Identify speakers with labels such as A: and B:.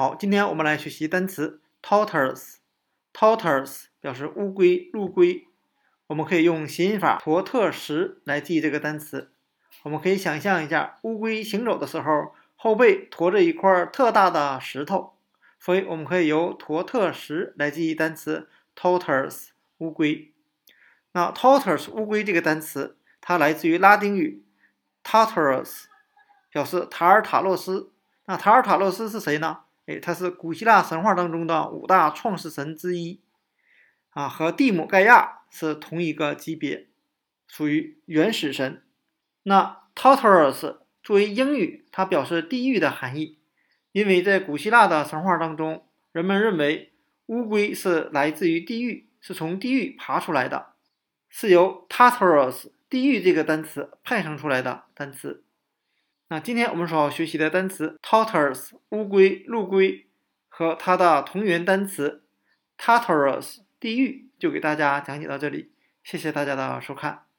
A: 好，今天我们来学习单词 tortoise。tortoise 表示乌龟、陆龟。我们可以用谐音法“驼特石”来记这个单词。我们可以想象一下，乌龟行走的时候，后背驮着一块特大的石头，所以我们可以由“驼特石”来记忆单词 tortoise 乌龟。那 tortoise 乌龟这个单词，它来自于拉丁语 Tartarus，表示塔尔塔洛斯。那塔尔塔洛斯是谁呢？哎，他是古希腊神话当中的五大创世神之一，啊，和蒂姆盖亚是同一个级别，属于原始神。那 Tartarus 作为英语，它表示地狱的含义，因为在古希腊的神话当中，人们认为乌龟是来自于地狱，是从地狱爬出来的，是由 Tartarus 地狱这个单词派生出来的单词。那今天我们所要学习的单词 tortoise 乌龟、陆龟和它的同源单词 Tartarus 地狱，就给大家讲解到这里。谢谢大家的收看。